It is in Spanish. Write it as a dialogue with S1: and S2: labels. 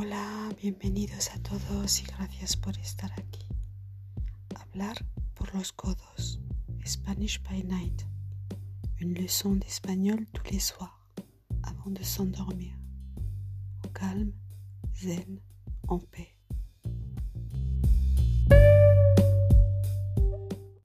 S1: Hola, bienvenidos a todos y gracias por estar aquí. Hablar por los codos. Spanish by night. Une leçon d'espagnol tous les soirs avant de s'endormir. Au calme, zen, en paix.